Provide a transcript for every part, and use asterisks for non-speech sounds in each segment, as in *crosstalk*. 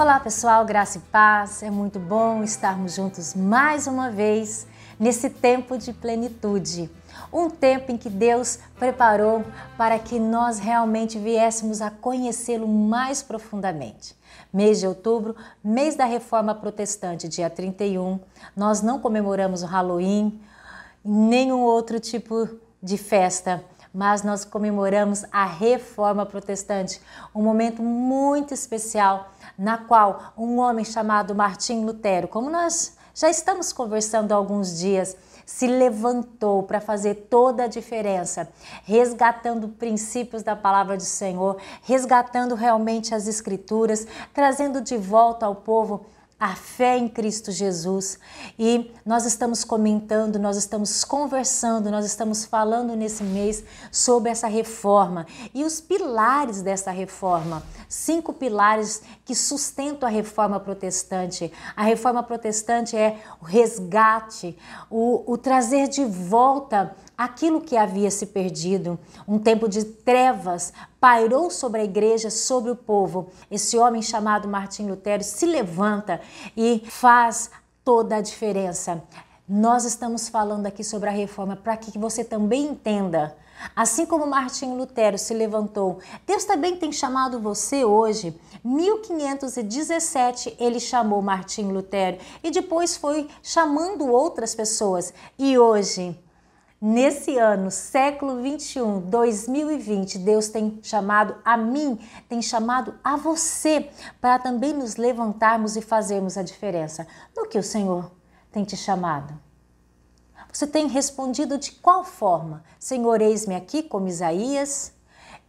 Olá pessoal, graça e paz. É muito bom estarmos juntos mais uma vez nesse tempo de plenitude. Um tempo em que Deus preparou para que nós realmente viéssemos a conhecê-lo mais profundamente. Mês de outubro, mês da reforma protestante, dia 31, nós não comemoramos o Halloween, nenhum outro tipo de festa mas nós comemoramos a Reforma Protestante, um momento muito especial na qual um homem chamado Martim Lutero, como nós já estamos conversando há alguns dias, se levantou para fazer toda a diferença, resgatando princípios da palavra do Senhor, resgatando realmente as escrituras, trazendo de volta ao povo a fé em Cristo Jesus. E nós estamos comentando, nós estamos conversando, nós estamos falando nesse mês sobre essa reforma e os pilares dessa reforma. Cinco pilares que sustentam a reforma protestante. A reforma protestante é o resgate, o, o trazer de volta aquilo que havia se perdido. Um tempo de trevas pairou sobre a igreja, sobre o povo. Esse homem chamado Martim Lutero se levanta e faz toda a diferença. Nós estamos falando aqui sobre a reforma para que você também entenda. Assim como Martim Lutero se levantou, Deus também tem chamado você hoje. 1517 ele chamou Martim Lutero e depois foi chamando outras pessoas. E hoje Nesse ano, século 21, 2020, Deus tem chamado a mim, tem chamado a você para também nos levantarmos e fazermos a diferença no que o Senhor tem te chamado. Você tem respondido de qual forma? Senhor, eis-me aqui como Isaías,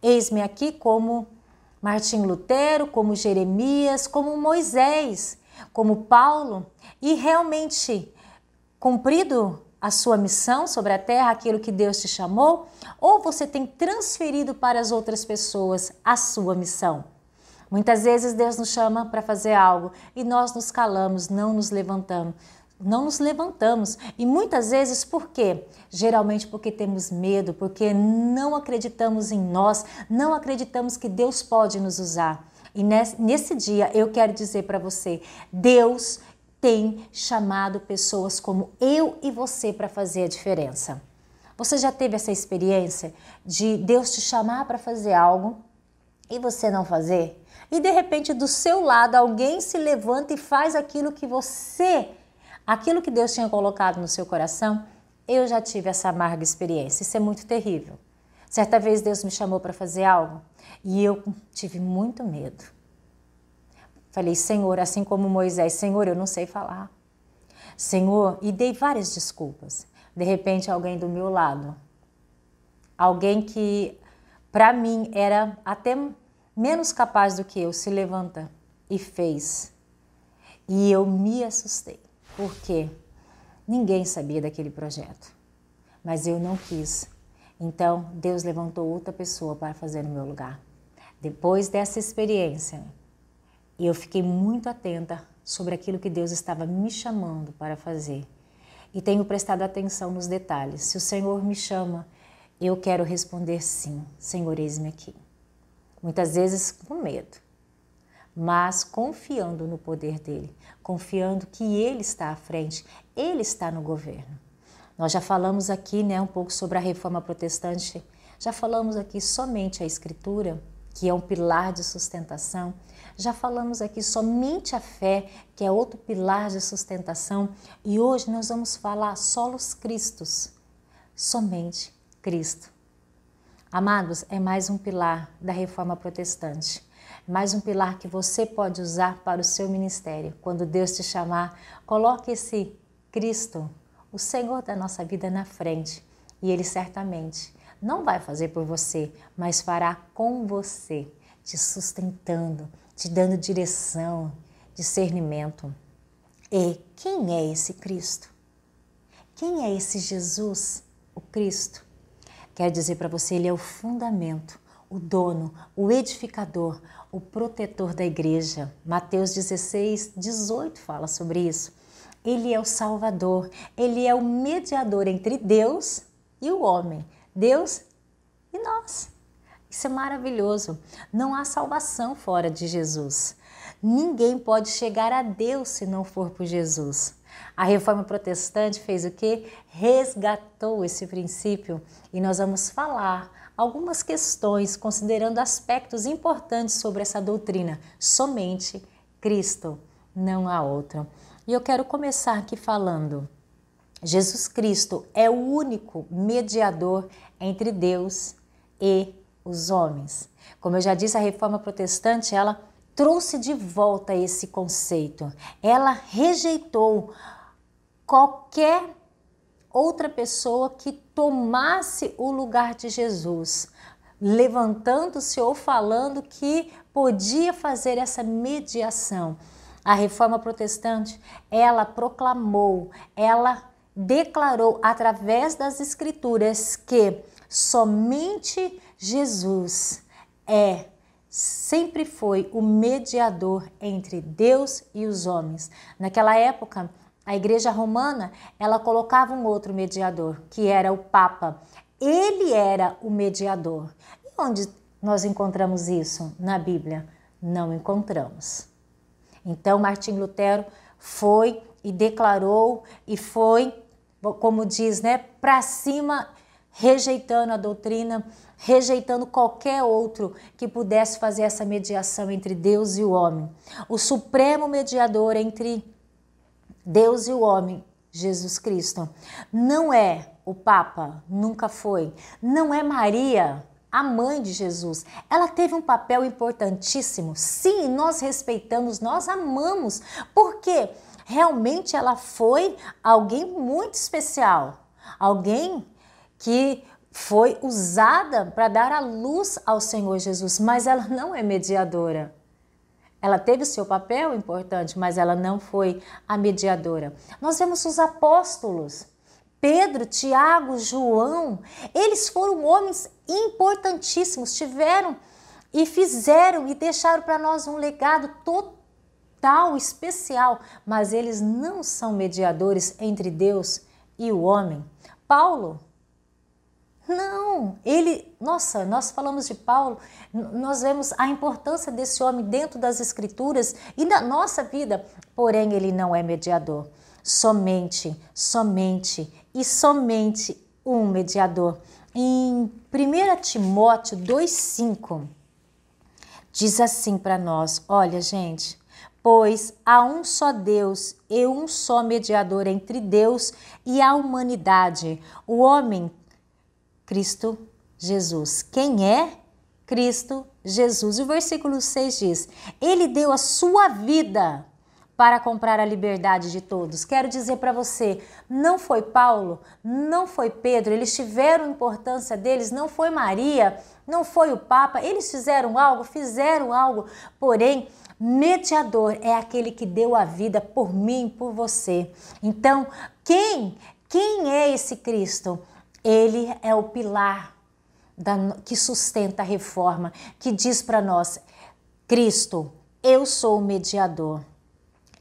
eis-me aqui como Martim Lutero, como Jeremias, como Moisés, como Paulo, e realmente cumprido a sua missão sobre a terra, aquilo que Deus te chamou, ou você tem transferido para as outras pessoas a sua missão. Muitas vezes Deus nos chama para fazer algo e nós nos calamos, não nos levantamos. Não nos levantamos. E muitas vezes por quê? Geralmente porque temos medo, porque não acreditamos em nós, não acreditamos que Deus pode nos usar. E nesse dia eu quero dizer para você: Deus tem chamado pessoas como eu e você para fazer a diferença. Você já teve essa experiência de Deus te chamar para fazer algo e você não fazer? E de repente do seu lado alguém se levanta e faz aquilo que você, aquilo que Deus tinha colocado no seu coração? Eu já tive essa amarga experiência. Isso é muito terrível. Certa vez Deus me chamou para fazer algo e eu tive muito medo. Falei, Senhor, assim como Moisés, Senhor, eu não sei falar. Senhor, e dei várias desculpas. De repente, alguém do meu lado, alguém que para mim era até menos capaz do que eu, se levanta e fez. E eu me assustei, porque ninguém sabia daquele projeto, mas eu não quis. Então, Deus levantou outra pessoa para fazer no meu lugar. Depois dessa experiência, e eu fiquei muito atenta sobre aquilo que Deus estava me chamando para fazer. E tenho prestado atenção nos detalhes. Se o Senhor me chama, eu quero responder sim, Senhor, eis-me aqui. Muitas vezes com medo, mas confiando no poder dele, confiando que ele está à frente, ele está no governo. Nós já falamos aqui, né, um pouco sobre a reforma protestante. Já falamos aqui somente a escritura, que é um pilar de sustentação. Já falamos aqui somente a fé, que é outro pilar de sustentação, e hoje nós vamos falar solos Cristos, somente Cristo. Amados, é mais um pilar da reforma protestante. Mais um pilar que você pode usar para o seu ministério. Quando Deus te chamar, coloque esse Cristo, o Senhor da nossa vida, na frente. E Ele certamente não vai fazer por você, mas fará com você, te sustentando, te dando direção, discernimento. E quem é esse Cristo? Quem é esse Jesus, o Cristo? Quero dizer para você, ele é o fundamento, o dono, o edificador, o protetor da igreja. Mateus 16, 18 fala sobre isso. Ele é o Salvador, ele é o mediador entre Deus e o homem, Deus e nós. Isso é maravilhoso. Não há salvação fora de Jesus. Ninguém pode chegar a Deus se não for por Jesus. A reforma protestante fez o que? Resgatou esse princípio e nós vamos falar algumas questões considerando aspectos importantes sobre essa doutrina. Somente Cristo, não há outro. E eu quero começar aqui falando. Jesus Cristo é o único mediador entre Deus e os homens. Como eu já disse, a reforma protestante, ela trouxe de volta esse conceito. Ela rejeitou qualquer outra pessoa que tomasse o lugar de Jesus, levantando-se ou falando que podia fazer essa mediação. A reforma protestante, ela proclamou, ela declarou através das escrituras que somente Jesus é sempre foi o mediador entre Deus e os homens. Naquela época, a Igreja Romana, ela colocava um outro mediador, que era o Papa. Ele era o mediador. E onde nós encontramos isso na Bíblia? Não encontramos. Então, Martim Lutero foi e declarou e foi, como diz, né, para cima, rejeitando a doutrina, rejeitando qualquer outro que pudesse fazer essa mediação entre Deus e o homem. O supremo mediador entre Deus e o homem, Jesus Cristo. Não é o Papa, nunca foi. Não é Maria, a mãe de Jesus. Ela teve um papel importantíssimo. Sim, nós respeitamos, nós amamos, porque realmente ela foi alguém muito especial. Alguém que foi usada para dar a luz ao Senhor Jesus, mas ela não é mediadora. Ela teve o seu papel importante, mas ela não foi a mediadora. Nós vemos os apóstolos, Pedro, Tiago, João, eles foram homens importantíssimos, tiveram e fizeram e deixaram para nós um legado total, especial, mas eles não são mediadores entre Deus e o homem. Paulo, não, ele, nossa, nós falamos de Paulo, nós vemos a importância desse homem dentro das escrituras e da nossa vida, porém ele não é mediador. Somente, somente e somente um mediador. Em 1 Timóteo 2,5 diz assim para nós: olha, gente, pois há um só Deus e um só mediador entre Deus e a humanidade, o homem Cristo Jesus. Quem é? Cristo Jesus. E o versículo 6 diz: Ele deu a sua vida para comprar a liberdade de todos. Quero dizer para você, não foi Paulo, não foi Pedro, eles tiveram importância deles, não foi Maria, não foi o Papa, eles fizeram algo, fizeram algo, porém, mediador é aquele que deu a vida por mim, por você. Então, quem, quem é esse Cristo? Ele é o pilar da, que sustenta a reforma, que diz para nós: Cristo, eu sou o mediador.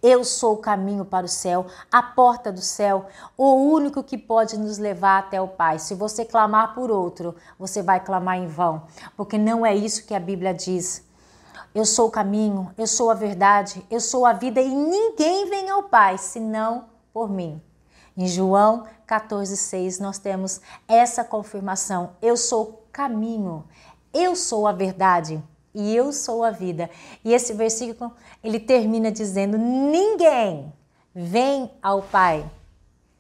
Eu sou o caminho para o céu, a porta do céu, o único que pode nos levar até o Pai. Se você clamar por outro, você vai clamar em vão, porque não é isso que a Bíblia diz. Eu sou o caminho, eu sou a verdade, eu sou a vida e ninguém vem ao Pai senão por mim. Em João 14,6 nós temos essa confirmação: eu sou o caminho, eu sou a verdade e eu sou a vida. E esse versículo ele termina dizendo: ninguém vem ao Pai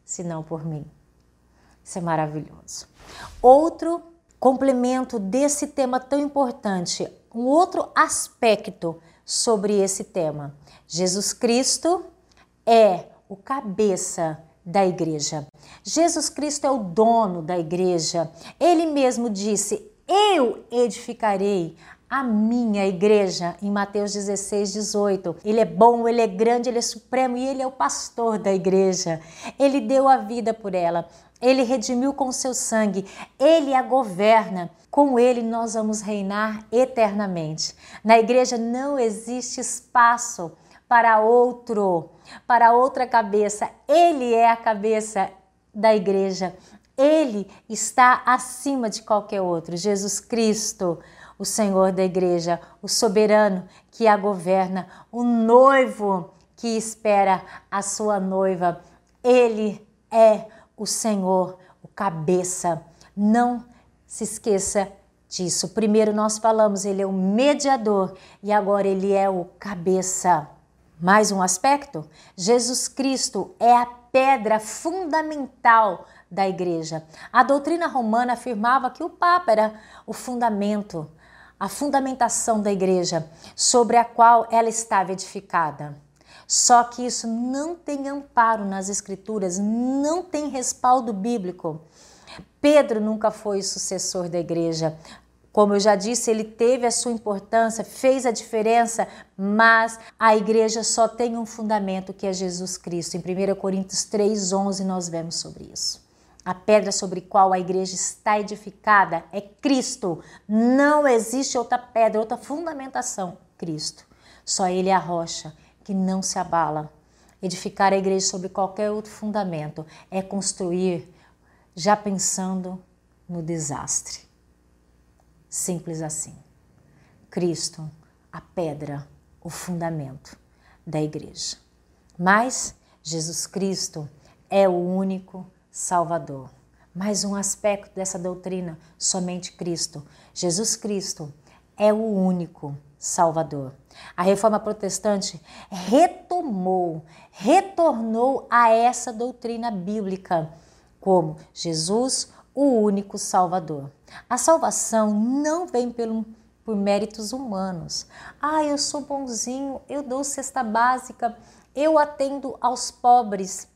senão por mim. Isso é maravilhoso. Outro complemento desse tema tão importante, um outro aspecto sobre esse tema. Jesus Cristo é o cabeça da igreja. Jesus Cristo é o dono da igreja. Ele mesmo disse: Eu edificarei a minha igreja, em Mateus 16, 18. Ele é bom, ele é grande, ele é supremo e ele é o pastor da igreja. Ele deu a vida por ela. Ele redimiu com seu sangue, ele a governa. Com ele nós vamos reinar eternamente. Na igreja não existe espaço para outro, para outra cabeça. Ele é a cabeça da igreja. Ele está acima de qualquer outro. Jesus Cristo, o Senhor da igreja, o soberano que a governa, o noivo que espera a sua noiva. Ele é o Senhor, o cabeça. Não se esqueça disso. Primeiro nós falamos, ele é o mediador e agora ele é o cabeça. Mais um aspecto: Jesus Cristo é a pedra fundamental da igreja. A doutrina romana afirmava que o Papa era o fundamento, a fundamentação da igreja, sobre a qual ela estava edificada. Só que isso não tem amparo nas Escrituras, não tem respaldo bíblico. Pedro nunca foi sucessor da igreja. Como eu já disse, ele teve a sua importância, fez a diferença, mas a igreja só tem um fundamento que é Jesus Cristo. Em 1 Coríntios 3:11 nós vemos sobre isso. A pedra sobre qual a igreja está edificada é Cristo. Não existe outra pedra, outra fundamentação, Cristo. Só ele é a rocha que não se abala. Edificar a igreja sobre qualquer outro fundamento é construir já pensando no desastre. Simples assim. Cristo, a pedra, o fundamento da igreja. Mas Jesus Cristo é o único Salvador. Mais um aspecto dessa doutrina, somente Cristo. Jesus Cristo é o único Salvador. A reforma protestante retomou, retornou a essa doutrina bíblica como Jesus, o único Salvador. A salvação não vem pelo, por méritos humanos. Ah, eu sou bonzinho, eu dou cesta básica, eu atendo aos pobres.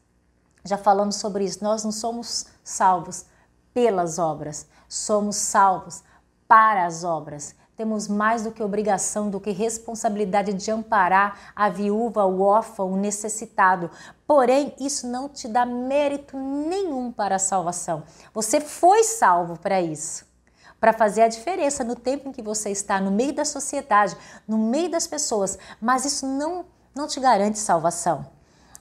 Já falamos sobre isso. Nós não somos salvos pelas obras, somos salvos para as obras temos mais do que obrigação, do que responsabilidade de amparar a viúva, o órfão, o necessitado. Porém, isso não te dá mérito nenhum para a salvação. Você foi salvo para isso. Para fazer a diferença no tempo em que você está no meio da sociedade, no meio das pessoas, mas isso não, não te garante salvação.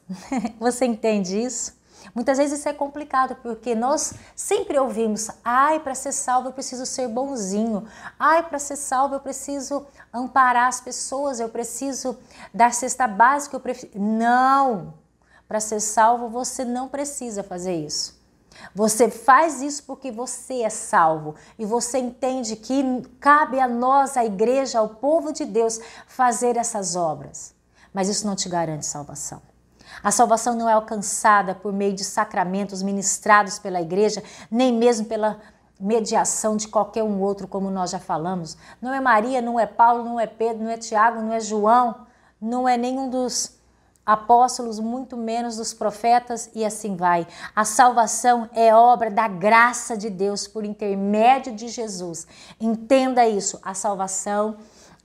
*laughs* Você entende isso? Muitas vezes isso é complicado porque nós sempre ouvimos: ai, para ser salvo eu preciso ser bonzinho, ai, para ser salvo eu preciso amparar as pessoas, eu preciso dar cesta básica. Eu prefiro... Não! Para ser salvo você não precisa fazer isso. Você faz isso porque você é salvo e você entende que cabe a nós, a igreja, ao povo de Deus, fazer essas obras. Mas isso não te garante salvação. A salvação não é alcançada por meio de sacramentos ministrados pela igreja, nem mesmo pela mediação de qualquer um outro, como nós já falamos. Não é Maria, não é Paulo, não é Pedro, não é Tiago, não é João, não é nenhum dos apóstolos, muito menos dos profetas, e assim vai. A salvação é obra da graça de Deus por intermédio de Jesus. Entenda isso, a salvação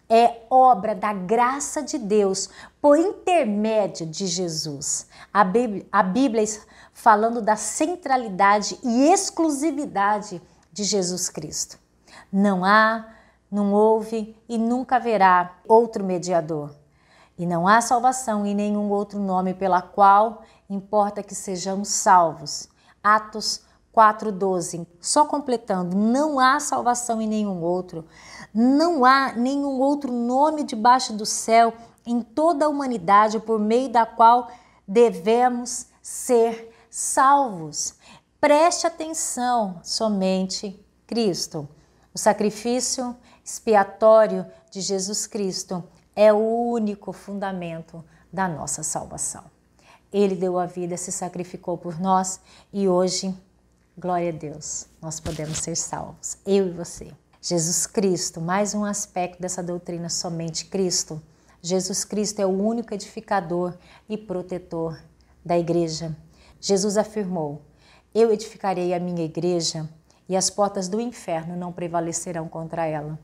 é obra da graça de Deus por intermédio de Jesus. A Bíblia, a Bíblia falando da centralidade e exclusividade de Jesus Cristo. Não há, não houve e nunca haverá outro mediador. E não há salvação em nenhum outro nome pela qual importa que sejamos salvos. Atos 4:12. Só completando, não há salvação em nenhum outro. Não há nenhum outro nome debaixo do céu em toda a humanidade por meio da qual devemos ser salvos. Preste atenção, somente Cristo. O sacrifício expiatório de Jesus Cristo é o único fundamento da nossa salvação. Ele deu a vida, se sacrificou por nós e hoje, glória a Deus, nós podemos ser salvos, eu e você. Jesus Cristo, mais um aspecto dessa doutrina, somente Cristo. Jesus Cristo é o único edificador e protetor da igreja. Jesus afirmou: Eu edificarei a minha igreja e as portas do inferno não prevalecerão contra ela.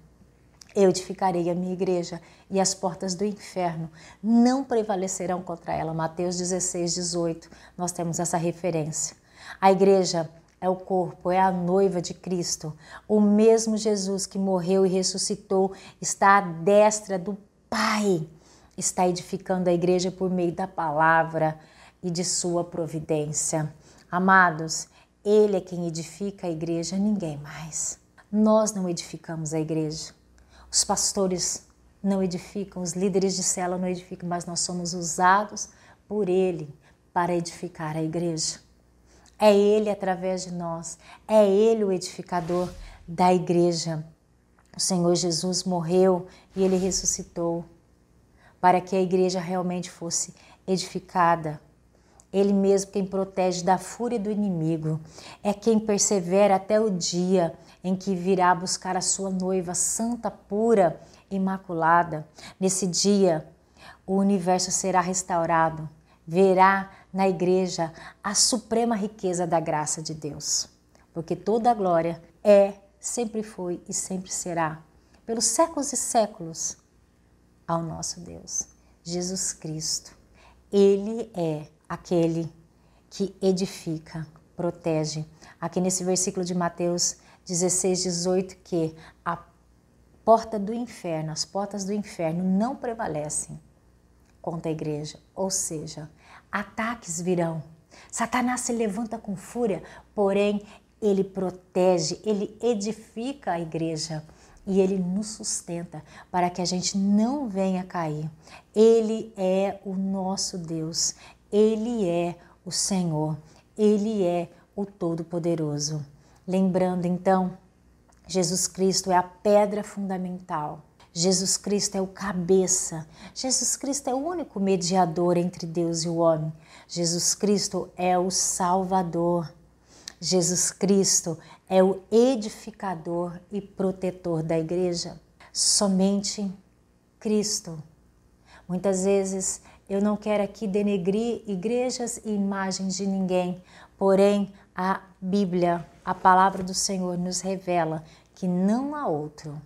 Eu edificarei a minha igreja e as portas do inferno não prevalecerão contra ela. Mateus 16, 18, nós temos essa referência. A igreja é o corpo, é a noiva de Cristo. O mesmo Jesus que morreu e ressuscitou está à destra do Pai, está edificando a igreja por meio da palavra e de sua providência. Amados, Ele é quem edifica a igreja, ninguém mais. Nós não edificamos a igreja. Os pastores não edificam, os líderes de cela não edificam, mas nós somos usados por Ele para edificar a igreja. É Ele através de nós, é Ele o edificador da igreja. O Senhor Jesus morreu e Ele ressuscitou para que a igreja realmente fosse edificada. Ele mesmo quem protege da fúria do inimigo, é quem persevera até o dia em que virá buscar a sua noiva santa, pura, imaculada. Nesse dia, o universo será restaurado, verá na igreja a suprema riqueza da graça de Deus, porque toda a glória é, sempre foi e sempre será, pelos séculos e séculos, ao nosso Deus, Jesus Cristo. Ele é aquele que edifica, protege. Aqui nesse versículo de Mateus 16, 18, que a porta do inferno, as portas do inferno não prevalecem contra a igreja. Ou seja, ataques virão. Satanás se levanta com fúria, porém ele protege, ele edifica a igreja e ele nos sustenta para que a gente não venha cair. Ele é o nosso Deus, ele é o Senhor, ele é o Todo-Poderoso. Lembrando então, Jesus Cristo é a pedra fundamental. Jesus Cristo é o cabeça. Jesus Cristo é o único mediador entre Deus e o homem. Jesus Cristo é o Salvador. Jesus Cristo é o edificador e protetor da igreja. Somente Cristo. Muitas vezes eu não quero aqui denegrir igrejas e imagens de ninguém, porém a Bíblia, a palavra do Senhor, nos revela que não há outro.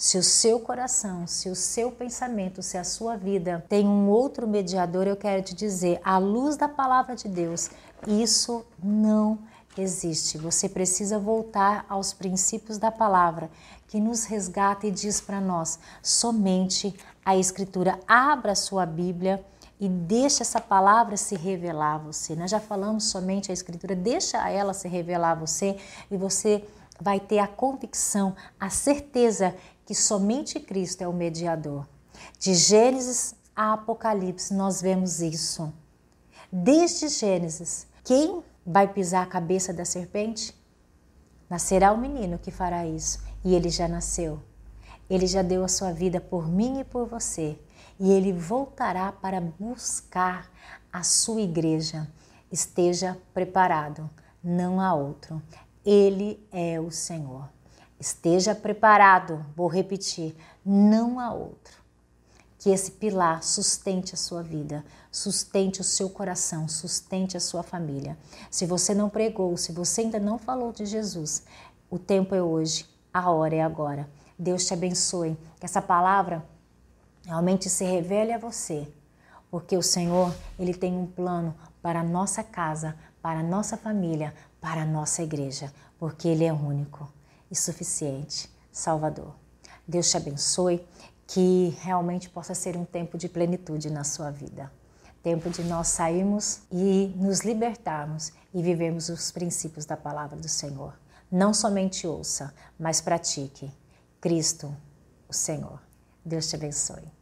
Se o seu coração, se o seu pensamento, se a sua vida tem um outro mediador, eu quero te dizer, à luz da palavra de Deus, isso não existe. Você precisa voltar aos princípios da palavra que nos resgata e diz para nós: somente a Escritura. Abra a sua Bíblia e deixa essa palavra se revelar a você. Nós já falamos somente a Escritura, deixa ela se revelar a você e você vai ter a convicção, a certeza que somente Cristo é o mediador. De Gênesis a Apocalipse, nós vemos isso. Desde Gênesis, quem vai pisar a cabeça da serpente? Nascerá o menino que fará isso, e ele já nasceu. Ele já deu a sua vida por mim e por você e ele voltará para buscar a sua igreja. Esteja preparado, não há outro. Ele é o Senhor. Esteja preparado, vou repetir, não há outro. Que esse pilar sustente a sua vida, sustente o seu coração, sustente a sua família. Se você não pregou, se você ainda não falou de Jesus, o tempo é hoje, a hora é agora. Deus te abençoe. Que essa palavra realmente se revele a você, porque o Senhor, ele tem um plano para a nossa casa, para a nossa família, para a nossa igreja, porque ele é único e suficiente, Salvador. Deus te abençoe, que realmente possa ser um tempo de plenitude na sua vida. Tempo de nós sairmos e nos libertarmos e vivermos os princípios da palavra do Senhor. Não somente ouça, mas pratique. Cristo, o Senhor. Deus te abençoe.